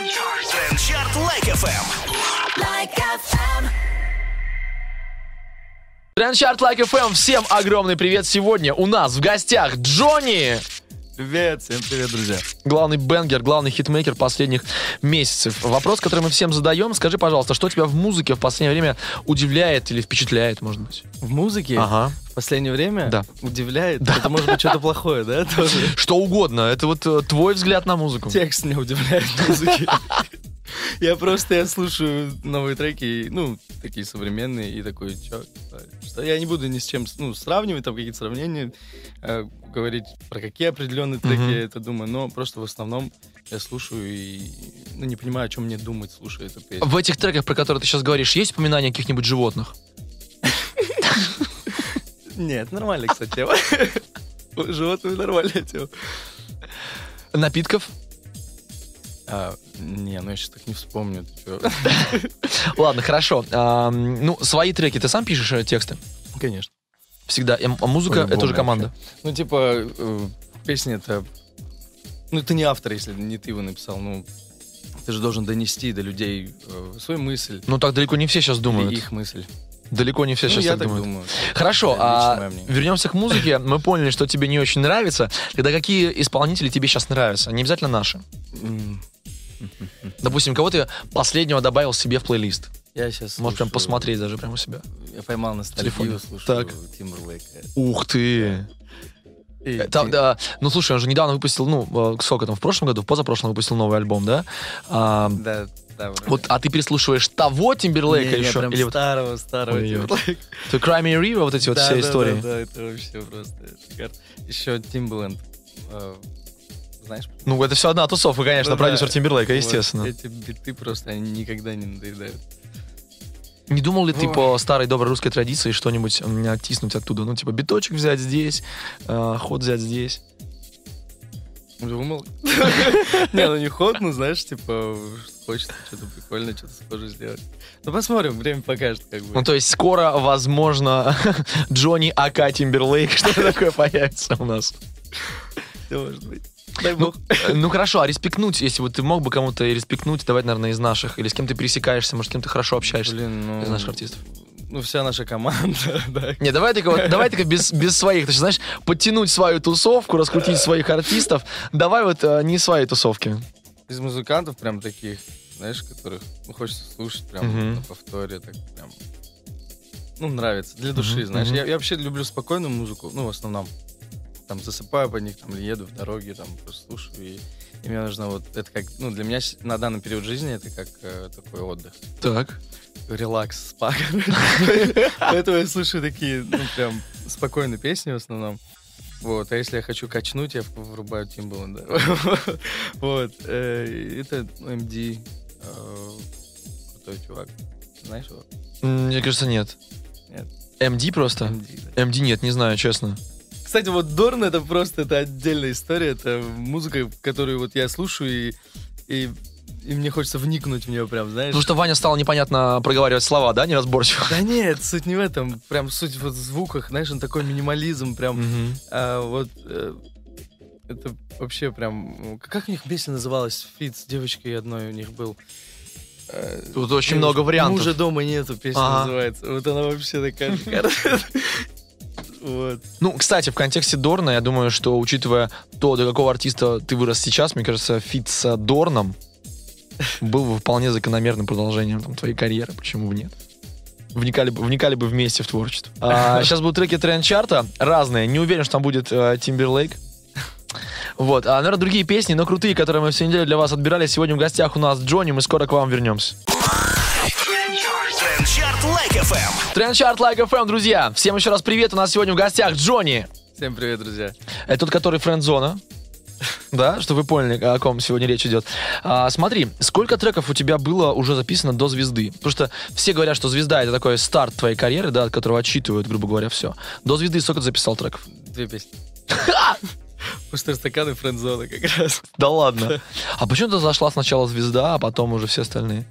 Trend Chart Like FM. Like FM. Trend Chart Like FM. Всем огромный привет. Сегодня у нас в гостях Джонни. Привет, всем привет, друзья. Главный banger, главный хитмейкер последних месяцев. Вопрос, который мы всем задаем. Скажи, пожалуйста, что тебя в музыке в последнее время удивляет или впечатляет, может быть? В музыке Ага. в последнее время Да. удивляет. Это может быть что-то плохое, да? Тоже. Что угодно. Это вот э, твой взгляд на музыку. Текст меня удивляет в музыке. Я просто я слушаю новые треки, ну, такие современные, и такой, чё, что я не буду ни с чем ну, сравнивать, там какие-то сравнения, э, говорить про какие определенные треки Мгм. я это думаю, но просто в основном я слушаю и ну, не понимаю, о чем мне думать, слушая эту песню. В этих треках, про которые ты сейчас говоришь, есть упоминания каких-нибудь животных? Нет, нормально, кстати, тема. Животные нормальная тема. Напитков? Не, ну я сейчас так не вспомню. Ладно, хорошо. Ну, свои треки ты сам пишешь э, тексты? Конечно. Всегда. Эм, А музыка — это уже команда. вообще. Ну, типа, э, песня это... Ну, ты не автор, если не ты его написал. Ну, ты же должен донести до людей э, свою мысль. Ну, так далеко не все сейчас думают. Их мысль. Далеко не все ну, сейчас я так так думают. думаю. Хорошо, а вернемся к музыке. Мы поняли, что тебе не очень нравится. Тогда какие исполнители тебе сейчас нравятся? Не обязательно наши. Допустим, кого ты последнего добавил себе в плейлист? Я сейчас Можешь прям посмотреть даже прямо у себя. Я поймал на телефоне. слушаю Так. Тимберлейка. Ух ты! И Э, там, Тим- да, ну слушай, он же недавно выпустил, ну, э, сколько там, в прошлом году, в позапрошлом выпустил новый альбом, да? А, Да, да, вроде. вот, а ты переслушиваешь того Тимберлейка Не, не, еще? прям Или вот старого, старого Ой-ой. Тимберлейка. то Cry Me a River, вот эти вот Да, все да, истории? Да, да, это вообще просто шикарно. Еще Тимбаленд. Знаешь? Ну, это все одна тусовка, конечно, Ну да. продюсер Тимберлейка, Вот естественно. Эти биты просто, они никогда не надоедают. Не думал ли ты Ой. по старой доброй русской традиции что-нибудь оттиснуть оттуда? Ну, типа, биточек взять здесь, э, ход взять здесь. Думал. Не, ну не ход, ну знаешь, типа, хочется что-то прикольное, что-то схожее сделать. Ну посмотрим, время покажет, как Ну, бы. то есть скоро, возможно, Джонни АК Тимберлейк, что-то такое появится у нас. Все может быть. Дай Ну, бог. э, ну хорошо, а респектнуть, если вот ты мог бы кому-то респектнуть, давай, наверное, из наших, или с кем ты пересекаешься, может, с кем ты хорошо общаешься Блин, ну... из наших артистов. Ну, вся наша команда, да. Не, давай только, давай только без, без своих, то есть, знаешь, подтянуть свою тусовку, раскрутить своих артистов, давай вот э, не свои тусовки. Из музыкантов прям таких, знаешь, которых ну, хочется слушать прям Мгм. на повторе, так прям... Ну, нравится, для души, Мгм, знаешь. мгм. Я, я вообще люблю спокойную музыку, ну, в основном. Там засыпаю по них, там, или еду в дороге, там, слушаю, и, и мне нужно вот, это как, ну, для меня на данный период жизни это как э, такой отдых. Так. Релакс, спа. Поэтому я слушаю такие, ну, прям спокойные песни в основном. Вот, а если я хочу качнуть, я врубаю Тимбаленда. Вот, э, это MD, э, крутой чувак. Знаешь его? Мне кажется, нет. Нет. MD просто? MD, да. MD нет, не знаю, честно. Кстати, вот Дорн это просто это отдельная история. Это музыка, которую вот я слушаю и, и, и мне хочется вникнуть в нее прям, знаешь. Потому что Ваня стал непонятно проговаривать слова, да, неразборчиво? Да нет, суть не в этом. Прям суть вот в звуках, знаешь, он такой минимализм, прям. А, вот э, это вообще прям... Как у них песня называлась? Feat с девочкой одной у них был. Тут очень много вариантов. Мужа дома нету, песня Ага. называется. Вот она вообще такая. Вот. Ну, кстати, в контексте Дорна, я думаю, что, учитывая то, до какого артиста ты вырос сейчас, мне кажется, feat с Дорном был бы вполне закономерным продолжением там, твоей карьеры. Почему бы нет? Вникали бы, вникали бы вместе в творчество. А, сейчас будут треки тренд-чарта разные. Не уверен, что там будет Тимберлейк. Вот, а, наверное, другие песни, но крутые, которые мы всю неделю для вас отбирали. Сегодня в гостях у нас Джонни, мы скоро к вам вернемся. Like FM. Trend Chart Like FM, друзья. Всем еще раз привет, у нас сегодня в гостях Джонни. Всем привет, друзья. Это тот, который френд-зона. Да, чтобы вы поняли, о ком сегодня речь идет. А, смотри, сколько треков у тебя было уже записано до звезды? Потому что все говорят, что звезда это такой старт твоей карьеры, да, от которого отчитывают, грубо говоря, все. До звезды сколько ты записал треков? Две песни. Пустой стакан и френдзона как раз. Да ладно. А почему ты зашла сначала звезда, а потом уже все остальные?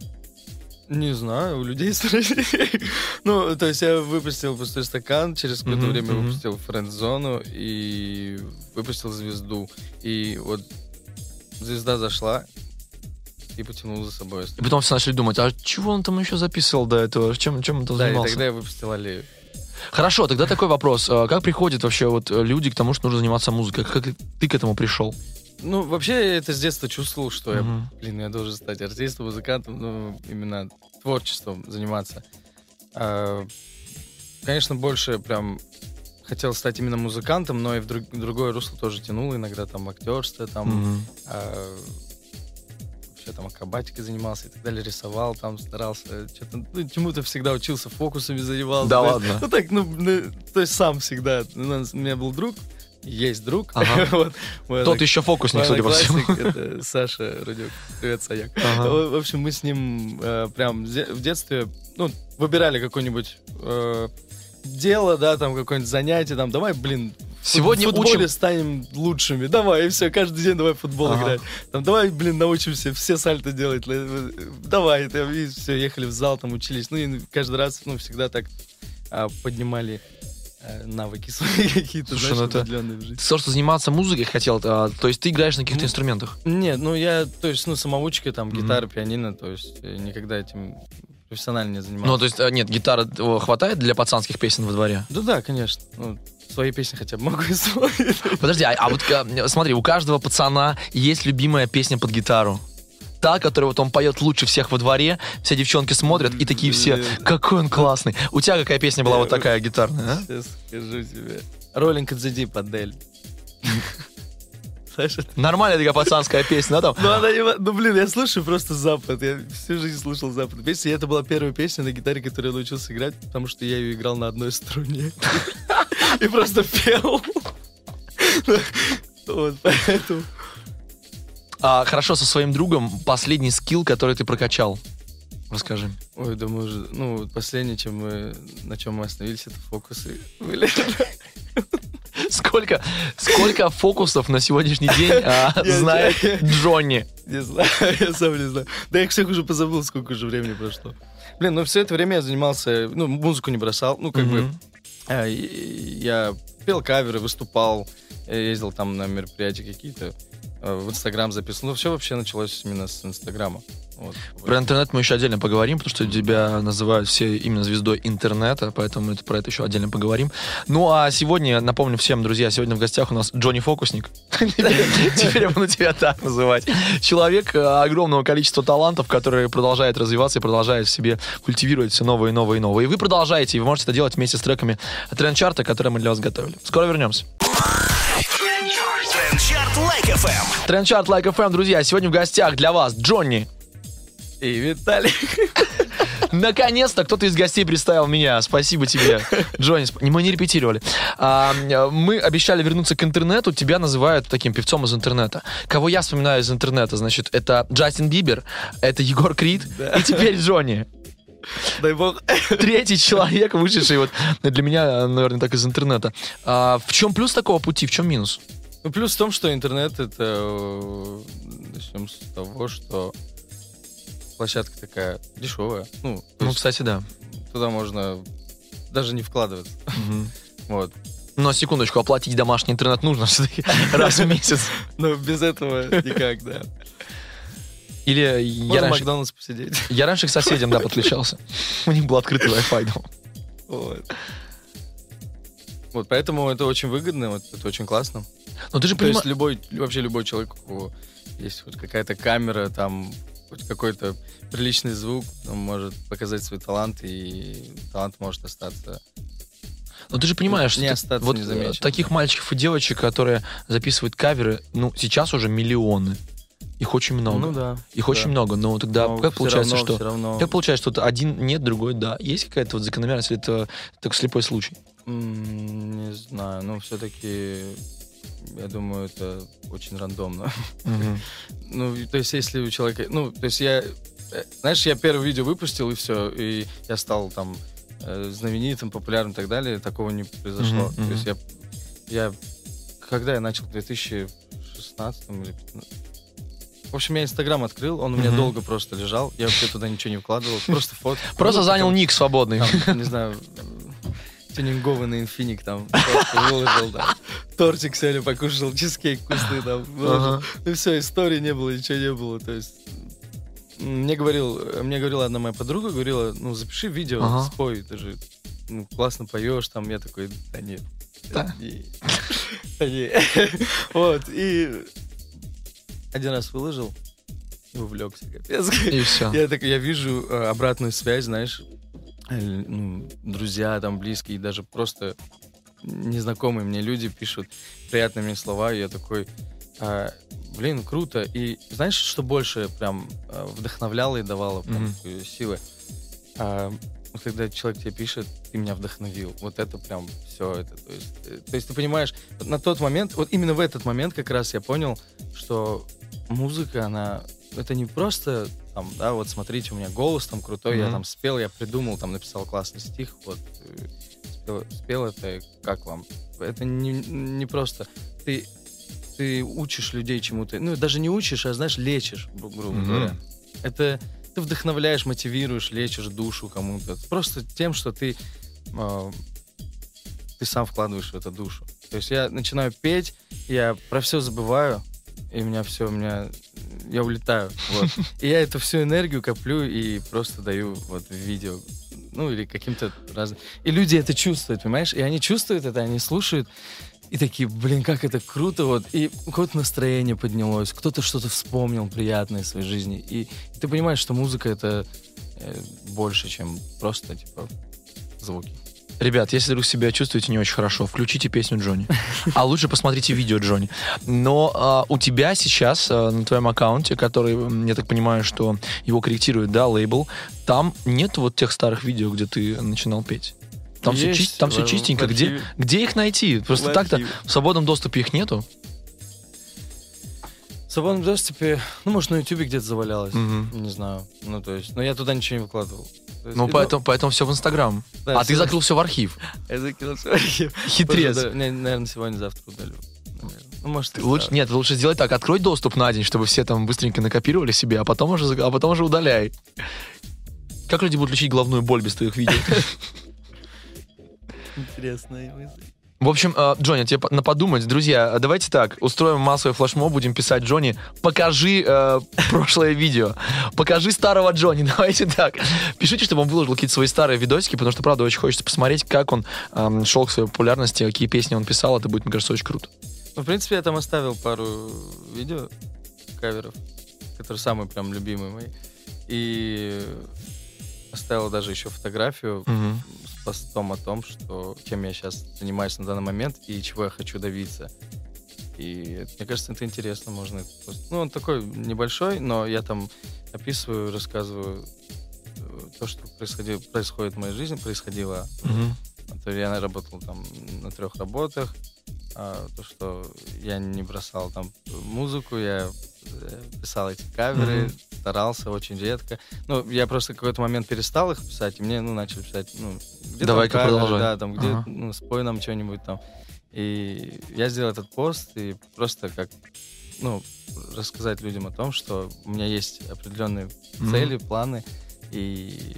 Не знаю, у людей спроси. Ну, то есть я выпустил пустой стакан, через какое-то Мгм, время мгм. выпустил френд-зону и выпустил звезду. И вот звезда зашла, и потянул за собой. И потом все начали думать, а чего он там еще записывал до этого? Чем, чем он там Да, и занимался? тогда я выпустил аллею. Хорошо, тогда такой вопрос. А Как приходят вообще вот люди к тому, что нужно заниматься музыкой? Как ты к этому пришел? Ну, вообще, я это с детства чувствовал, что я, Мгм. блин, я должен стать артистом, музыкантом, ну, именно творчеством заниматься. А, конечно, больше прям хотел стать именно музыкантом, но и в друг- другое русло тоже тянул, иногда там актерство, там Мгм. а, вообще там акробатикой занимался и так далее, рисовал там, старался, что-то, ну, чему-то всегда учился, фокусами занимался. Да ладно? Ну так, ну, ну, то есть сам всегда. У, нас- у меня был друг, есть друг, Ага. вот, Тот однок- еще фокусник, судя по всему. одноклассник, это Саша Рудюк. Привет, Саяк. Ага. В в общем, мы с ним э, прям в де- в детстве, ну, выбирали какое-нибудь э, дело, да, там какое-нибудь занятие, там, давай, блин, в Сегодня футболе учим- станем лучшими. Давай, и все, каждый день давай в футбол Ага. играть. Там, давай, блин, научимся все сальто делать. Л- Давай, там, и все, ехали в зал, там учились. Ну, и каждый раз, ну, всегда так а, поднимали э, навыки свои какие-то, Слушай, знаешь, ну это- в жизни. Ты сказал, что заниматься музыкой хотел, а, то есть ты играешь на каких-то Ну, инструментах? Нет, ну я, то есть, ну, самоучка, там, Мгм. гитара, пианино, то есть э, никогда этим профессионально не занимался. Ну, то есть, а, нет, гитара э, хватает для пацанских песен во дворе? Да, да, конечно. Ну, свои песни хотя бы могу исполнить. Подожди, а, а вот э, смотри, у каждого пацана есть любимая песня под гитару. Та, которую вот он поет лучше всех во дворе, все девчонки смотрят и такие все, какой он классный. У тебя какая песня была вот такая гитарная, а? Сейчас скажу тебе. Роллинг от ZD под Дель. Знаешь, это? Нормальная такая пацанская песня, да, там? Ну, она не- ну, блин, я слушаю просто Запад. Я всю жизнь слушал Запад. Песня, и это была первая песня на гитаре, которую я научился играть, потому что я ее играл на одной струне. И просто пел. Вот, поэтому... А, хорошо, со своим другом последний скилл, который ты прокачал. Расскажи. Ой, уже... Ну, последнее, чем мы... На чем мы остановились, это фокусы были. Сколько, сколько фокусов на сегодняшний день а, знает Джонни? Не знаю, я сам не знаю. Да я всех уже позабыл, сколько уже времени прошло. Блин, ну все это время я занимался, ну, музыку не бросал, ну, как бы, и- я пел каверы, выступал, я ездил там на мероприятия какие-то, в Инстаграм записывал. Ну, все вообще началось именно с Инстаграма. Вот. Про интернет мы еще отдельно поговорим, потому что тебя называют все именно звездой интернета, поэтому мы про это еще отдельно поговорим. Ну а сегодня, напомню всем, друзья, сегодня в гостях у нас Джонни Фокусник. Теперь я буду тебя так называть. Человек э, огромного количества талантов, который продолжает развиваться и продолжает в себе культивировать все новые, новые, новые. И вы продолжаете, и вы можете это делать вместе с треками тренд-чарта, которые мы для вас готовили. Скоро вернемся. Трендчарт Лайк FM. Тренд-чарт Like FM, друзья, сегодня в гостях для вас Джонни. И Виталий. Наконец-то кто-то из гостей представил меня. Спасибо тебе, Джонни. Мы не репетировали. А, мы обещали вернуться к интернету. Тебя называют таким певцом из интернета. Кого я вспоминаю из интернета? Значит, это Джастин Бибер, это Егор Крид и теперь Джонни. Дай бог. Третий человек, вышедший вот для меня, наверное, так из интернета. А, в чем плюс такого пути, в чем минус? Ну, плюс в том, что интернет это... э, Начнем с того, что площадка такая дешевая. Ну, Ну, кстати, да. туда можно даже не вкладываться. Мгм. Вот. Но секундочку, оплатить домашний интернет нужно все-таки раз в месяц. Но без этого никак, да. Или я Можно в раньше, Макдональдс посидеть. я раньше к соседям, да, подключался. У них был открытый Wi-Fi дома. Вот. Вот, поэтому это очень выгодно, вот, это очень классно. Но ты же То есть понимаешь... любой, вообще любой человек, у есть хоть какая-то камера, там, хоть какой-то приличный звук, он может показать свой талант, и талант может остаться. Но ты же понимаешь, не что вот незамеченным. э, таких мальчиков и девочек, которые записывают каверы, ну, сейчас уже миллионы. Их очень много. Ну да. Их да. очень много. Но тогда Но как получается, равно- что... равно, Как получается, что один нет, другой да. Есть какая-то вот закономерность, или это так слепой случай? не знаю, ну все-таки, я думаю, это очень рандомно. Ну, то есть, если у человека... Ну, то есть я... э, Знаешь, я первое видео выпустил, и все, и я стал там э, знаменитым, популярным и так далее, такого не произошло. Мгм, То есть я... я когда я начал? В 2016 или 15? В общем, я Инстаграм открыл, он у меня Мгм. долго просто лежал, я вообще туда ничего не вкладывал, просто фото. Просто Ну, занял ник свободный. там, не знаю, тюнингованный инфиник там выложил, да. Тортик сегодня покушал, чизкейк вкусный там выложил. Ну все, истории не было, ничего не было, то есть мне говорил, мне говорила одна моя подруга, говорила, ну, запиши видео, Ага. спой, ты же ну, классно поешь, там, я такой, да нет. Да. не, да не». Вот, и один раз выложил и увлекся, капец. И все. Я так, я вижу э, обратную связь, знаешь, ну, друзья там близкие, даже просто незнакомые мне люди пишут приятные мне слова, и я такой, а, блин, круто. И знаешь, что больше прям э, вдохновляло и давало прям такой силы? А, когда человек тебе пишет, ты меня вдохновил. Вот это прям все это. То есть, э, то есть ты понимаешь, вот на тот момент, вот именно в этот момент как раз я понял, что музыка, она это не просто там, да, вот смотрите, у меня голос там крутой, я Мгм. там спел, я придумал, там написал классный стих, вот э, спел, спел это, как вам? Это не, не просто ты ты учишь людей чему-то, ну даже не учишь, а знаешь лечишь, гру- грубо Мгм. говоря. Это ты вдохновляешь, мотивируешь, лечишь душу кому-то. Просто тем, что ты э, ты сам вкладываешь в это душу. То есть я начинаю петь, я про все забываю, и у меня все, у меня я улетаю. Вот. И я эту всю энергию коплю и просто даю вот в видео. Ну, или каким-то разным. И люди это чувствуют, понимаешь? И они чувствуют это, они слушают. И такие, блин, как это круто, вот. И у кого-то настроение поднялось, кто-то что-то вспомнил приятное в своей жизни. И, ты понимаешь, что музыка это э, больше, чем просто, типа, звуки. Ребят, если вдруг себя чувствуете не очень хорошо, включите песню Джонни. А лучше посмотрите видео Джонни. Но а, у тебя сейчас а, на твоем аккаунте, который, я так понимаю, что его корректирует, да, лейбл, там нет вот тех старых видео, где ты начинал петь. Там, все, Есть, чист- там все в- чистенько. в Где, где их найти? Просто так-то в свободном доступе их нету. В свободном доступе, ну, может, на Ютубе где-то завалялось. Мгм. Не знаю. Ну, то есть, но я туда ничего не выкладывал. То есть, Ну, и, поэтому, поэтому все в Инстаграм. да, а ты всё- закрыл все в архив. Я закинул всё в архив. Хитрец. Тоже, да, наверное, сегодня-завтра удалю. Ну, может, и Лучше, нет, лучше сделать так. Открой доступ на день, чтобы все там быстренько накопировали себе, а потом уже, а потом уже удаляй. Как люди будут лечить головную боль без твоих видео? Интересная мысль. В общем, э, Джонни, тебе на подумать. Друзья, э, давайте так, устроим массовый флешмоб, будем писать Джонни, покажи э, прошлое видео, покажи старого Джонни, давайте так. Пишите, чтобы он выложил какие-то свои старые видосики, потому что, правда, очень хочется посмотреть, как он эм, шел к своей популярности, какие песни он писал, это будет, мне кажется, очень круто. Ну, в принципе, я там оставил пару видео, каверов, которые самые прям любимые мои. И оставил даже еще фотографию Мгм. с постом о том, что чем я сейчас занимаюсь на данный момент и чего я хочу добиться. И мне кажется, это интересно, можно это просто- Ну, он такой небольшой, но я там описываю, рассказываю э, то, что происходило, происходит в моей жизни, происходило. Мгм. То я работал там на трех работах, а, то, что я не бросал там музыку, я э, писал эти каверы, Мгм. Старался очень редко. Ну, я просто какой-то момент перестал их писать, и мне, ну, начали писать, ну, где Давай-ка продолжай. Да, там, где, Ага. ну, спой нам что-нибудь там. И я сделал этот пост, и просто как, ну, рассказать людям о том, что у меня есть определенные Мгм. цели, планы, и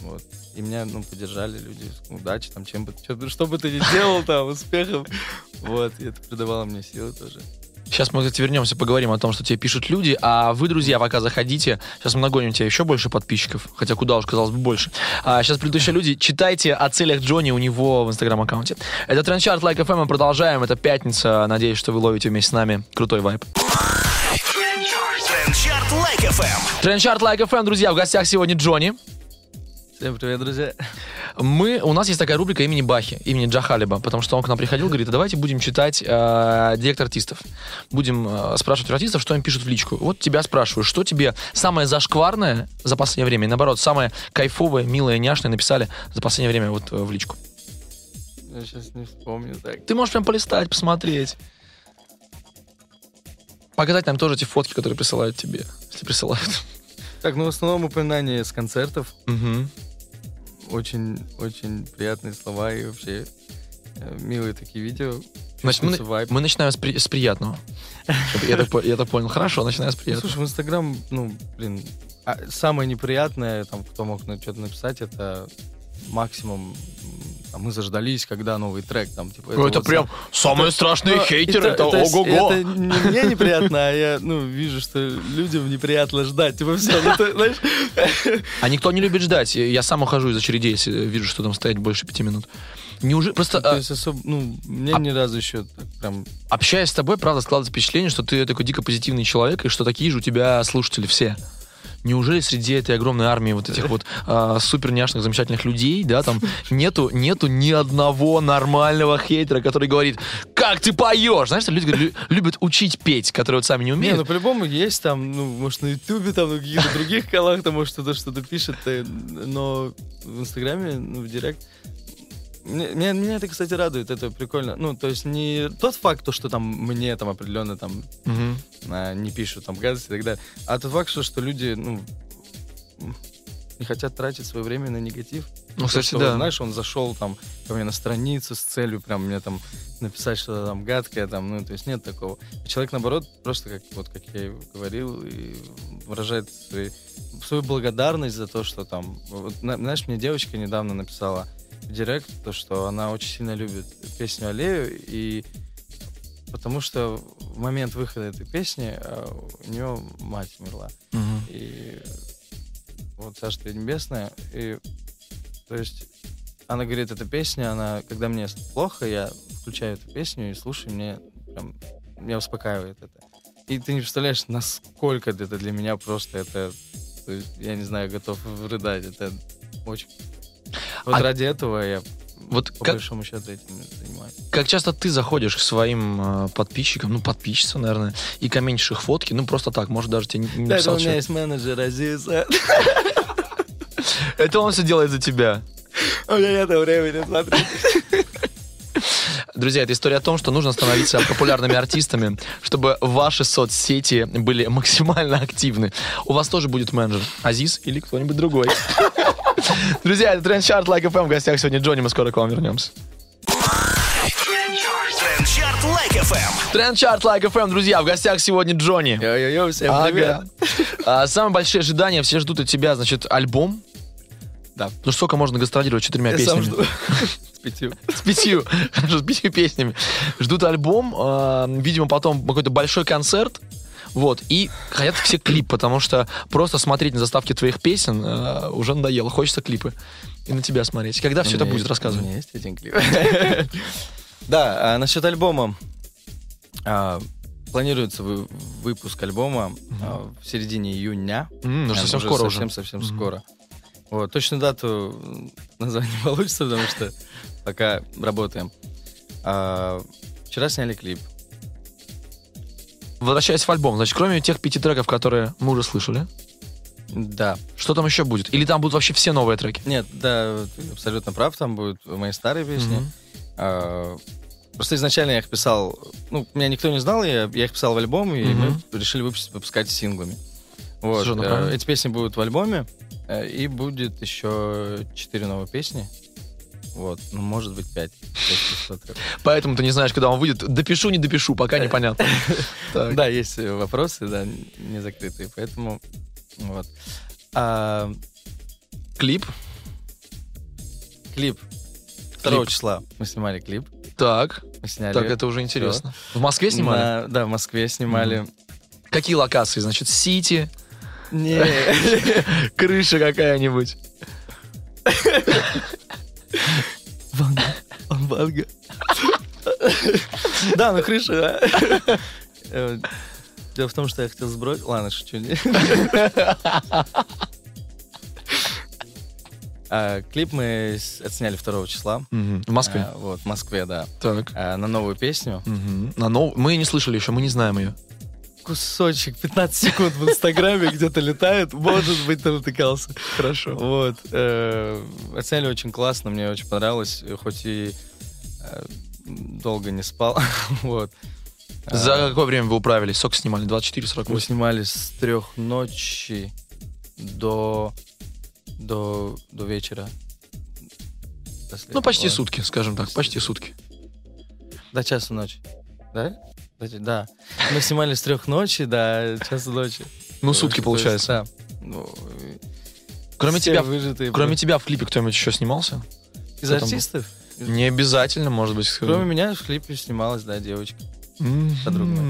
вот. И меня, ну, поддержали люди, удачи, там, чем бы, что, что бы ты ни делал, там, успехов. Вот, и это придавало мне силы тоже. Сейчас мы, кстати, вернемся, поговорим о том, что тебе пишут люди. А вы, друзья, пока заходите. Сейчас мы нагоним тебе еще больше подписчиков. Хотя куда уж, казалось бы, больше. А сейчас предыдущие люди. Читайте о целях Джонни у него в инстаграм-аккаунте. Это Trend Chart Like FM. Мы продолжаем. Это пятница. Надеюсь, что вы ловите вместе с нами крутой вайб. Trend Chart Like FM. Trend Chart Like FM, друзья. В гостях сегодня Джонни. Всем привет, друзья. Мы, у нас есть такая рубрика имени Бахи, имени Джах Халиба, потому что он к нам приходил, говорит, а давайте будем читать э, direct артистов. Будем э, спрашивать у артистов, что им пишут в личку. Вот тебя спрашиваю, что тебе самое зашкварное за последнее время, и наоборот, самое кайфовое, милое, няшное написали за последнее время вот э, в личку. Я сейчас не вспомню так. Ты можешь прям полистать, посмотреть. Показать нам тоже эти фотки, которые присылают тебе, если присылают. Так, ну, в основном упоминания с концертов. Мгм. Очень, очень приятные слова и вообще э, милые такие видео. Значит, мы, мы начинаем с, при- с приятного. Я так, я так понял. Хорошо, начинаем с приятного. слушай, в Инстаграм, ну, блин, а самое неприятное, там, кто мог что-то написать, это максимум там, мы заждались, когда новый трек, там, типа... Ну, это вот прям самые страшные Ну, хейтеры, это то есть ого-го. Это не мне неприятно, а я, ну, вижу, что людям неприятно ждать. Типа, все, ну, ты, знаешь... А никто не любит ждать. Я сам ухожу из очередей, если вижу, что там стоять больше пяти минут. Неужели просто То а, есть особо, ну, мне А- ни разу еще прям... общаясь с тобой, правда, складывается впечатление, что ты такой дико позитивный человек, и что такие же у тебя слушатели все. Неужели среди этой огромной армии вот этих вот а, супер няшных, замечательных людей, да, там нету, нету ни одного нормального хейтера, который говорит, как ты поешь? Знаешь, люди лю- любят учить петь, которые вот сами не Не, умеют. ну по-любому есть там, ну, может, на Ютубе, там, на каких-то других каналах, там, может, кто-то что-то пишет, э, но в Инстаграме, ну, в Директ... Меня, меня это, кстати, радует, это прикольно. Ну, то есть не тот факт, то, что там мне там определенно там Мгм. Не пишут там гадости и так далее, а тот факт, что, что люди, ну, не хотят тратить свое время на негатив. Ну, кстати, что, да. Знаешь, он зашел там ко мне на страницу с целью прям мне там написать что-то там гадкое, там, ну, то есть нет такого. Человек, наоборот, просто, как, вот, как я и говорил, и выражает свои- свою благодарность за то, что там... Вот, на- знаешь, мне девочка недавно написала в директ, то, что она очень сильно любит песню «Аллею», и потому что в момент выхода этой песни э, у нее мать умерла. Мгм. И вот Царство Небесное. И то есть она говорит, эта песня, она, когда мне плохо, я включаю эту песню и слушаю, мне прям, меня успокаивает это. И ты не представляешь, насколько это для меня просто это, то есть, я не знаю, готов рыдать. Это очень... Вот А- ради этого я, Вот по как, большому счету, этим. Как часто ты заходишь к своим э, подписчикам, ну, подписчицам, наверное, и комментишь их фотки, ну, просто так, может, даже тебе не, Да, это написал у меня есть менеджер Азиза. Это он все делает за тебя. У меня нет времени смотреть. Друзья, это история о том, что нужно становиться популярными артистами, чтобы ваши соцсети были максимально активны. У вас тоже будет менеджер. Азиз или кто-нибудь другой. Друзья, это Trend Chart Like FM. В гостях сегодня Джонни. Мы скоро к вам вернемся. FM. Trend Chart Like FM, друзья. В гостях сегодня Джонни. Йо-йо-йо, всем Ага. привет. А, самые большие ожидания, все ждут от тебя, значит, альбом. Да. Ну сколько можно гастролировать четырьмя Я сам песнями? жду. С пятью. С пятью, с пятью песнями. Ждут альбом, э, видимо, потом какой-то большой концерт. Вот, и хотят все клип, потому что просто смотреть на заставки твоих песен э, уже надоело. Хочется клипы. И на тебя смотреть. Когда все это будет, рассказывай. У меня есть один клип. Да, а насчет альбома. А, Планируется вы- выпуск альбома а, в середине июня. М, ну, совсем скоро уже. Совсем-совсем Мгм. скоро. Вот, точную дату назвать не получится, потому что пока работаем. А, Вчера сняли клип. Возвращаясь в альбом, значит, кроме тех пяти треков, которые мы уже слышали, Да. что там еще будет? Или там будут вообще все новые треки? Нет, да, ты абсолютно прав, там будут мои старые песни. Мгм. А, Просто изначально я их писал, ну, меня никто не знал, я, я их писал в альбом, и Мгм. мы решили выпустить, выпускать синглами. Вот. Э. Эти песни будут в альбоме, э, и будет еще четыре новые песни. Вот, ну, может быть, пять. если что-то. Поэтому ты не знаешь, когда он выйдет. Допишу, не допишу, пока непонятно. Да, есть э, вопросы, да, не закрытые, поэтому вот. А, Клип. клип. 2 Клип. числа мы снимали клип. Так, сняли. так, это уже интересно. В Москве снимали? На- да, в Москве снимали. Какие локации? Значит, Сити, Не, крыша какая-нибудь. Ванга. Да, ну крыша. Э, Дело в том, что я хотел сбросить... Ладно, шучу. А, Клип мы отсняли 2 числа. Мгм. В Москве. А, Вот, в Москве, да. Так. А, На новую песню. Мгм. На нов- Мы не слышали еще, мы не знаем ее. Кусочек, 15 секунд в Инстаграме где-то летает. Может быть, ты натыкался. Хорошо. Вот. э, Оценили очень классно, мне очень понравилось, хоть и э, долго не спал. Вот. За А, какое время вы управились? Сколько снимали? Мы 24-48? снимали с трех ночи до, до, до вечера. До Ну, почти следующего. сутки, скажем так, почти сутки. До часу ночи. Да? До- Да. Мы снимали с трех ночи до часа ночи. Ну, сутки получается. Да. Ну, Кроме тебя, кроме тебя в клипе кто-нибудь еще снимался? Из артистов? Не обязательно, может быть. Кроме меня в клипе снималась, да, девочка. М. подруга.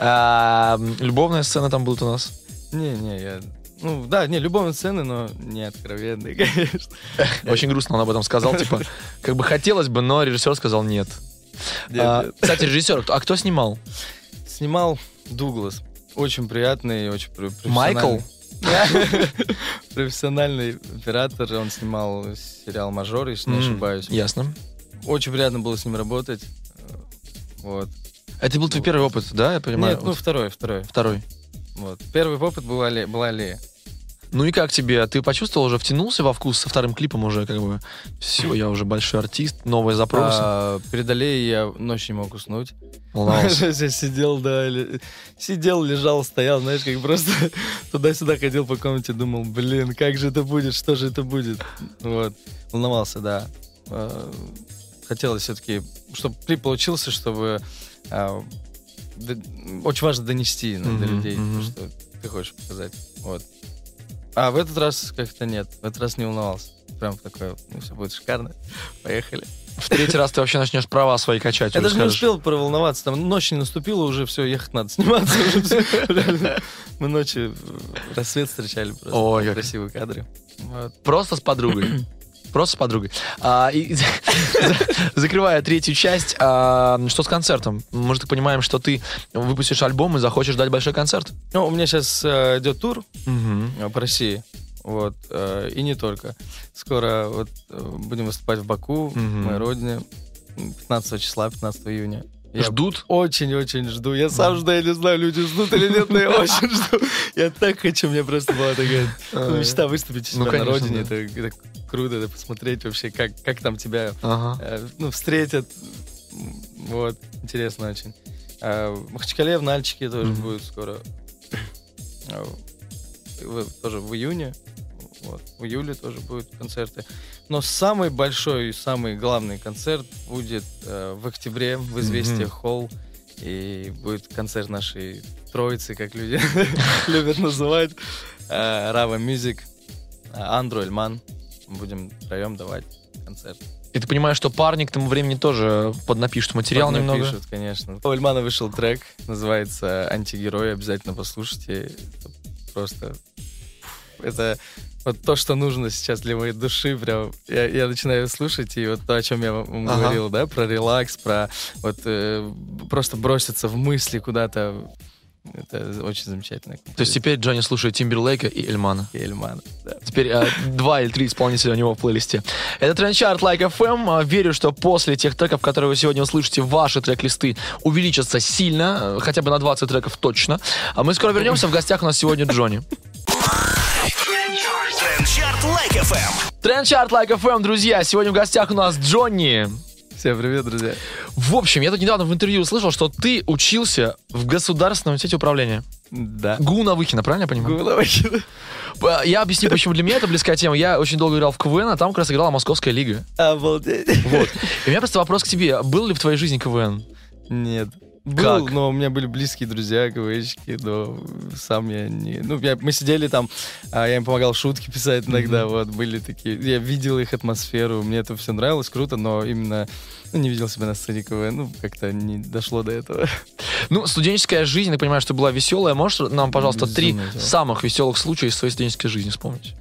А, Любовная сцена там будет у нас? Не-не, я... Ну, да, не, любовные сцены, но не откровенные, конечно. Очень грустно он об этом сказал, типа, как бы хотелось бы, но режиссер сказал нет. Нет, А, нет. Кстати, режиссер, а кто снимал? Снимал Дуглас. Очень приятный, очень пр- Майкл? профессиональный. Профессиональный оператор. Он снимал сериал «Мажор», если не ошибаюсь. Ясно. Очень приятно было с ним работать. Вот. Это был твой первый опыт, да, я понимаю? Нет, ну второй, второй. Второй. Вот. Первый опыт был Али- была Аллея. Ну и как тебе? Ты почувствовал уже, втянулся во вкус со вторым клипом уже, как бы, все, я уже большой артист, новые запросы. А, перед Аллеей я ночью не мог уснуть. Сидел, да, сидел, лежал, стоял, знаешь, как просто туда-сюда ходил по комнате, думал, блин, как же это будет, что же это будет. Вот, волновался, да. А, Хотелось все-таки, чтобы клип получился, чтобы а, очень важно донести ну, до людей, то, что ты хочешь показать. Вот. А в этот раз как-то нет, в этот раз не волновался. Прям такое, ну все будет шикарно, поехали. В третий раз ты вообще начнешь права свои качать. Я даже не успел проволноваться, там ночь не наступила, уже все, ехать надо сниматься. Мы ночью рассвет встречали просто. Ой, Красивые кадры. Просто с подругой. Просто с подругой. А, и, закрывая третью часть, а, что с концертом? Мы же так понимаем, что ты выпустишь альбом и захочешь дать большой концерт. Ну, у меня сейчас э, идет тур э, по России. Вот, э, и не только. Скоро вот э, будем выступать в Баку, Мгм. моей родине, 15 числа, 15 июня. Ждут? Очень-очень жду. Я сам жду, я не знаю, люди ждут или нет, но я очень жду. Я так хочу, меня просто была такая ну, мечта выступить Ну, на родине. Это, круто, это посмотреть вообще, как, как там тебя э, ну, встретят. Вот, интересно очень. А, в Махачкале, в Нальчике тоже будет скоро. А, Тоже в июне. Вот. В июле тоже будут концерты. Но самый большой и самый главный концерт будет э, в октябре в «Известиях Холл». И будет концерт нашей троицы, как люди любят называть. Рава Мюзик, Андру Эльман. Будем втроем давать концерт. И ты понимаешь, что парни к тому времени тоже поднапишут материал Потом немного. Пишут, конечно. У Эльмана вышел трек, называется «Антигерой», обязательно послушайте. Это просто... Это вот то, что нужно сейчас для моей души, прям. Я, я начинаю слушать, и вот то, о чем я вам Ага. говорил, да, про релакс, про вот э, просто броситься в мысли куда-то. Это очень замечательно. То есть теперь Джонни слушает Тимберлейка и Эльмана. И Эльмана, да. Теперь э, два или три исполнителя у него в плейлисте. Это трендчарт Like FM. Э, Верю, что после тех треков, которые вы сегодня услышите, ваши трек-листы увеличатся сильно, э, хотя бы на 20 треков точно. А мы скоро вернемся. В гостях у нас сегодня JONY. Трендчарт Like FM. Трендчарт Like FM, друзья. Сегодня в гостях у нас JONY. Всем привет, друзья. В общем, я тут недавно в интервью услышал, что ты учился в Государственном университете управления. Да. ГУУ на Выхино, правильно я понимаю? Гугловочка. П- Я объясню, почему для меня это близкая тема. Я очень долго играл в КВН, а там как раз играла Московская лига. Обалдеть. Вот. И у меня просто вопрос к тебе. Был ли в твоей жизни КВН? Нет. Был, Как? но у меня были близкие друзья, КВНщики, но сам я не... Ну, я- мы сидели там, а, я им помогал шутки писать иногда, вот, были такие... Я видел их атмосферу, мне это все нравилось, круто, но именно ну, не видел себя на сцене КВН, ну, как-то не дошло до этого. Ну, студенческая жизнь, я понимаю, что была веселая. Можешь нам, пожалуйста, три Безумно веселая. самых веселых случая из своей студенческой жизни вспомнить?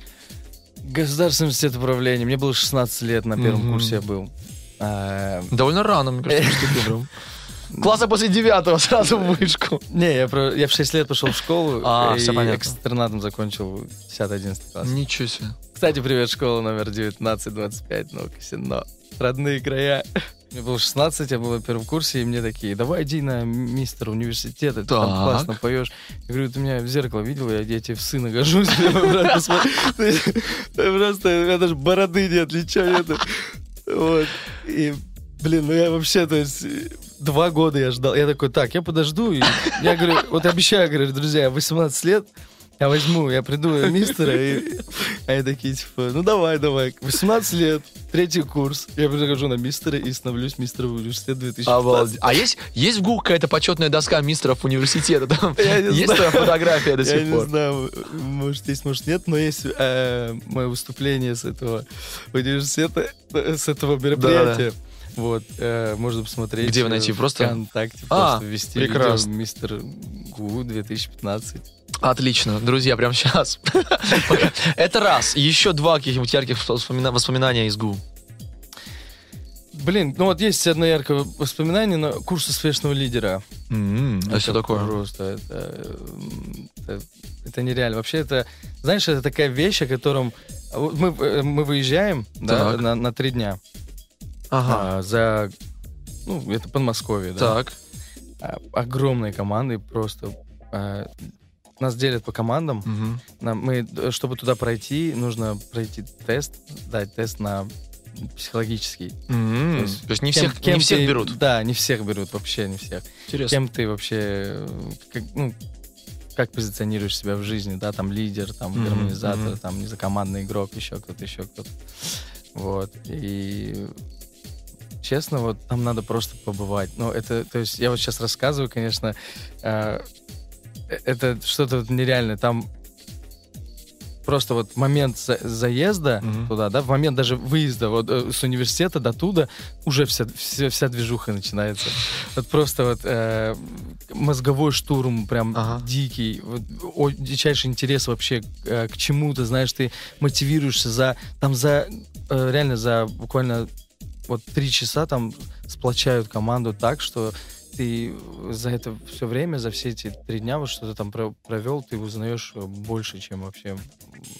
Государственный университет управления, мне было 16 лет, на первом Мгм. курсе я был. А, Довольно рано, мне кажется, прям. Класса после девятого сразу в вышку. Не, я, про- я в 6 лет пошел в школу А, и всё понятно. экстернатом закончил 10-11 класс. Ничего себе. Кстати, привет, школа номер 1925, ну, Косино. Родные края. Мне было 16, я был на первом курсе, и мне такие, давай иди на мистер университета, ты там классно поешь. Я говорю, ты меня в зеркало видел, я, я тебе в сына гожусь. Просто, у меня даже бороды нет, ничего нету. Вот. И, блин, ну я вообще, то есть, два года я ждал. Я такой, так, я подожду. И я говорю, вот обещаю, говорю, друзья, 18 лет, Я возьму, я приду мистера, и они такие, типа, ну давай, давай. 18 лет, третий курс. Я прихожу на мистера и становлюсь мистером университета 2015. Обалдеть. А есть, есть в Google какая-то почетная доска мистеров университета? Там Я не есть знаю. твоя фотография до Я сих не пор? знаю, может есть, может нет, но есть э, мое выступление с этого университета, с этого мероприятия. Вот, э, можно посмотреть. Где вы э, найти? Просто- ВКонтакте, А, просто ввести прекрасно. мистер ГУ 2015. Отлично. Друзья, прямо сейчас. Это раз. Еще два каких-нибудь ярких воспомина- воспоминания из ГУ. Блин, ну вот есть одно яркое воспоминание на курс успешного лидера. М, А что такое? Просто это, м, это, это нереально. Вообще это, знаешь, это такая вещь, о котором мы, э, мы выезжаем да, Так. на, на три дня Ага. а, за, ну, это Подмосковье, да. Так. А, огромные команды просто. а, нас делят по командам. Мгм. Нам, мы, э, чтобы туда пройти, нужно пройти тест, дать тест на психологический. М, То есть То есть не Кем- всех кем не всех ты- берут. Да, не всех берут, вообще не всех. Интересно. Кем ты вообще, э, как, ну, как позиционируешь себя в жизни, да, там лидер, там Мгм, гармонизатор, мгм. там, не знаю, командный игрок, еще кто-то, еще кто-то. Вот, и честно, вот там надо просто побывать. Ну, это, то есть я вот сейчас рассказываю, конечно, э, это что-то вот нереальное. Там просто вот момент за- заезда Мгм. туда, да, в момент даже выезда вот э, с университета до туда уже вся, вся, вся движуха начинается. Вот просто вот э, мозговой штурм прям Ага. дикий, вот, о- дичайший интерес вообще э, к чему-то, знаешь, ты мотивируешься за, там за, э, реально за буквально вот три часа там сплочают команду так, что ты за это все время, за все эти три дня, вот что ты там про- провел, ты узнаешь э, больше, чем вообще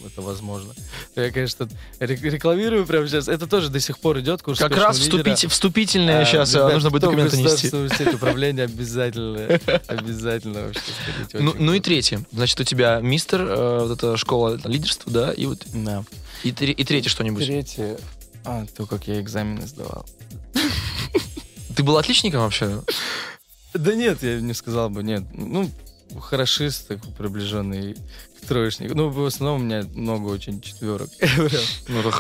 это возможно. Я, конечно, рек- рекламирую прямо сейчас. Это тоже до сих пор идет курс Как раз вступить, вступительное А, сейчас ребят, нужно будет документы нести. Управления обязательно, обязательно вообще. Ну, ну и третье. Значит, у тебя мистер, э, вот эта школа лидерства, да, и вот Да. и, и третье что-нибудь. Третье. А, то, как я экзамены сдавал. Ты был отличником вообще? Да нет, я не сказал бы, нет. Ну, хорошист, такой приближенный к троечнику. Ну, в основном у меня много очень четверок. Ну, это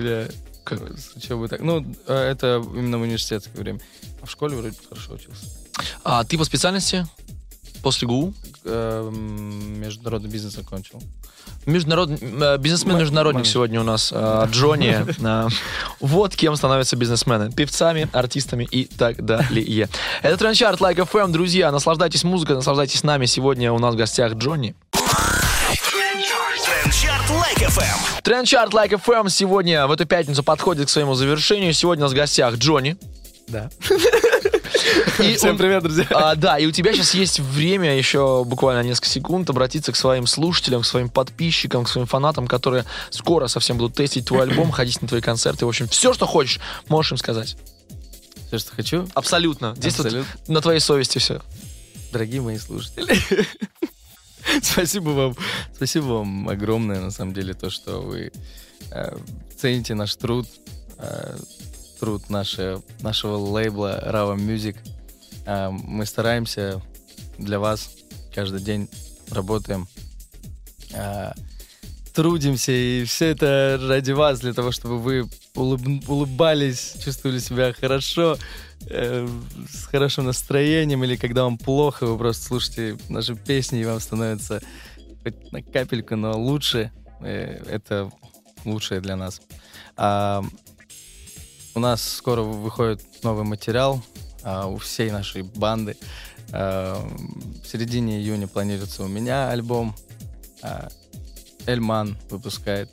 меня Как? с учебой так. Ну, э, это именно в университетское время. А в школе вроде хорошо учился. А ты по специальности после ГУ? Эм, Международный бизнес закончил. Международный э, бизнесмен-международник сегодня у нас э, Джонни. Э, Вот кем становятся бизнесмены. Певцами, артистами и так далее. Это Трендчарт Like FM, друзья. Наслаждайтесь музыкой, наслаждайтесь нами. Сегодня у нас в гостях Джонни. Трендчарт Like FM. Трендчарт Like FM сегодня в эту пятницу подходит к своему завершению. Сегодня у нас в гостях JONY. Да. И Всем он- привет, друзья. А, да, и у тебя сейчас есть время, еще буквально несколько секунд, обратиться к своим слушателям, к своим подписчикам, к своим фанатам, которые скоро совсем будут тестить твой альбом, ходить на твои концерты. В общем, все, что хочешь, можешь им сказать. Все, что хочу. Абсолютно. Здесь вот Абсолютно. на твоей совести все. Дорогие мои слушатели. Спасибо вам. Спасибо вам огромное, на самом деле, то, что вы э, цените наш труд, э, труд наше, нашего лейбла Rava Music. Э, мы стараемся для вас каждый день работаем, э, трудимся, и все это ради вас, для того, чтобы вы улыб- улыбались, чувствовали себя хорошо, э, с хорошим настроением, или когда вам плохо, вы просто слушаете наши песни, и вам становится хоть на капельку, но лучше. Э, это лучшее для нас. А, у нас скоро выходит новый материал а, у всей нашей банды. А, в середине июня планируется у меня альбом. А, Эльман выпускает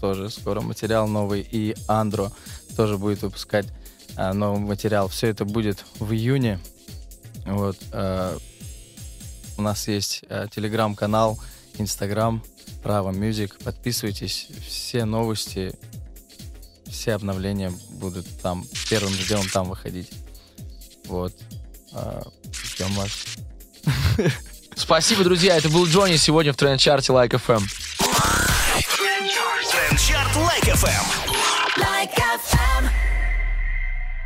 тоже скоро материал новый. И Андро тоже будет выпускать а, новый материал. Все это будет в июне. Вот. а, у нас есть а, телеграм-канал, инстаграм, Право Music. Подписывайтесь. Все новости, все обновления будут там первым делом там выходить. Вот. А, Ждем вас. Спасибо, друзья. Это был Джонни сегодня в тренд-чарте Like FM. Трендчарт Лайк ФМ. Like FM.